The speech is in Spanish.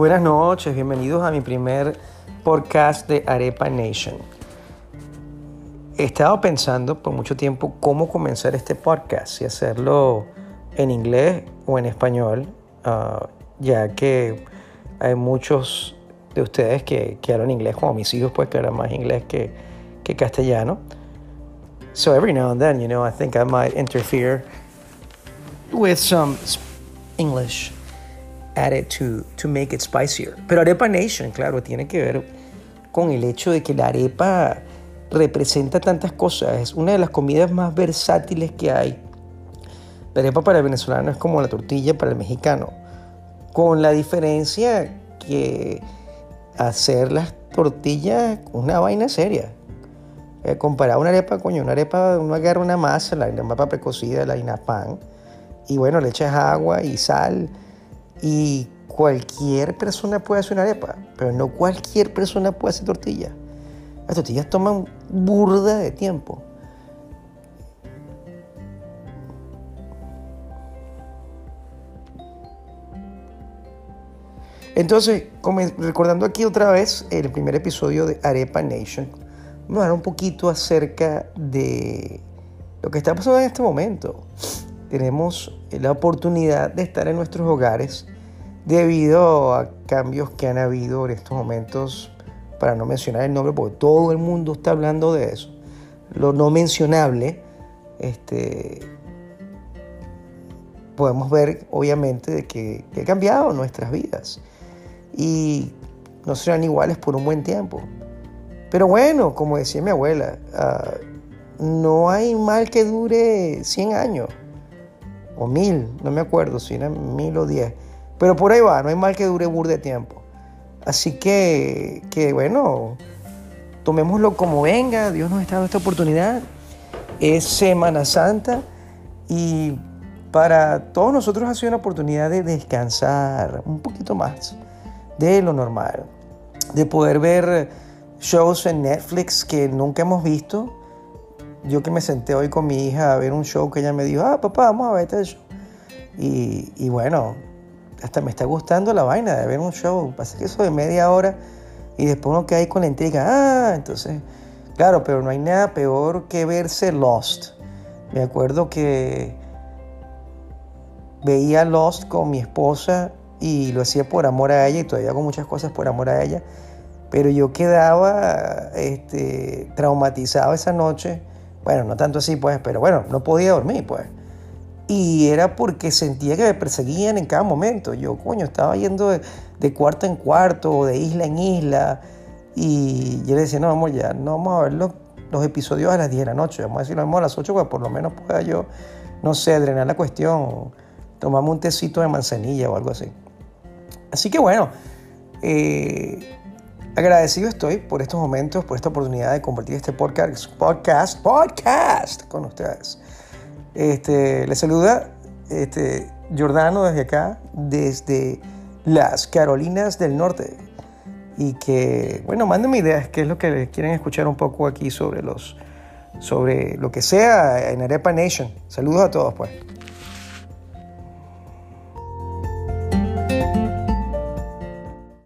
Buenas noches, bienvenidos a mi primer podcast de Arepa Nation. He estado pensando por mucho tiempo cómo comenzar este podcast, si hacerlo en inglés o en español, uh, ya que hay muchos de ustedes que, que, hablan inglés, como mis hijos, pues que hablan más inglés que, que castellano. So every now and then, you know, I think I might interfere with some English added to, to make it spicier. Pero Arepa Nation, claro, tiene que ver con el hecho de que la arepa representa tantas cosas. Es una de las comidas más versátiles que hay. La arepa para el venezolano es como la tortilla para el mexicano. Con la diferencia que hacer las tortillas una vaina seria. Eh, comparar una arepa, coño, una arepa, uno agarra una masa, la mapa precocida, la harina pan, y bueno, le echas agua y sal, y cualquier persona puede hacer una arepa, pero no cualquier persona puede hacer tortilla. Las tortillas toman burda de tiempo. Entonces, recordando aquí otra vez el primer episodio de Arepa Nation, vamos a hablar un poquito acerca de lo que está pasando en este momento. Tenemos la oportunidad de estar en nuestros hogares debido a cambios que han habido en estos momentos, para no mencionar el nombre, porque todo el mundo está hablando de eso. Lo no mencionable, este, podemos ver obviamente de que, ha cambiado nuestras vidas y no serán iguales por un buen tiempo. Pero bueno, como decía mi abuela, uh, no hay mal que dure 100 años o mil, no me acuerdo si eran mil o diez. Pero por ahí va, no hay mal que dure burde de tiempo. Así que, que bueno, tomémoslo como venga, Dios nos está dando esta oportunidad. Es Semana Santa y para todos nosotros ha sido una oportunidad de descansar un poquito más de lo normal, de poder ver shows en Netflix que nunca hemos visto. Yo que me senté hoy con mi hija a ver un show que ella me dijo, ah, papá, vamos a ver este show. Y, y bueno, hasta me está gustando la vaina de ver un show. Pasa que eso de media hora y después uno que hay con la intriga, ah, entonces, claro, pero no hay nada peor que verse Lost. Me acuerdo que veía Lost con mi esposa y lo hacía por amor a ella y todavía hago muchas cosas por amor a ella. Pero yo quedaba este, traumatizado esa noche. Bueno, no tanto así, pues, pero bueno, no podía dormir, pues. Y era porque sentía que me perseguían en cada momento. Yo, coño, estaba yendo de, cuarto en cuarto, de isla en isla. Y yo le decía, no, vamos ya, no vamos a ver los, los episodios a las 10 de la noche. Vamos a decir, lo vamos a las 8, pues por lo menos pueda yo, no sé, drenar la cuestión. Tomamos un tecito de manzanilla o algo así. Así que bueno, eh, agradecido estoy por estos momentos, por esta oportunidad de compartir este podcast, podcast, podcast con ustedes. Este, les saluda este, Jordano desde acá, desde las Carolinas del Norte. Y que, bueno, mándenme ideas, qué es lo que quieren escuchar un poco aquí sobre los, sobre lo que sea en Arepa Nation. Saludos a todos, pues.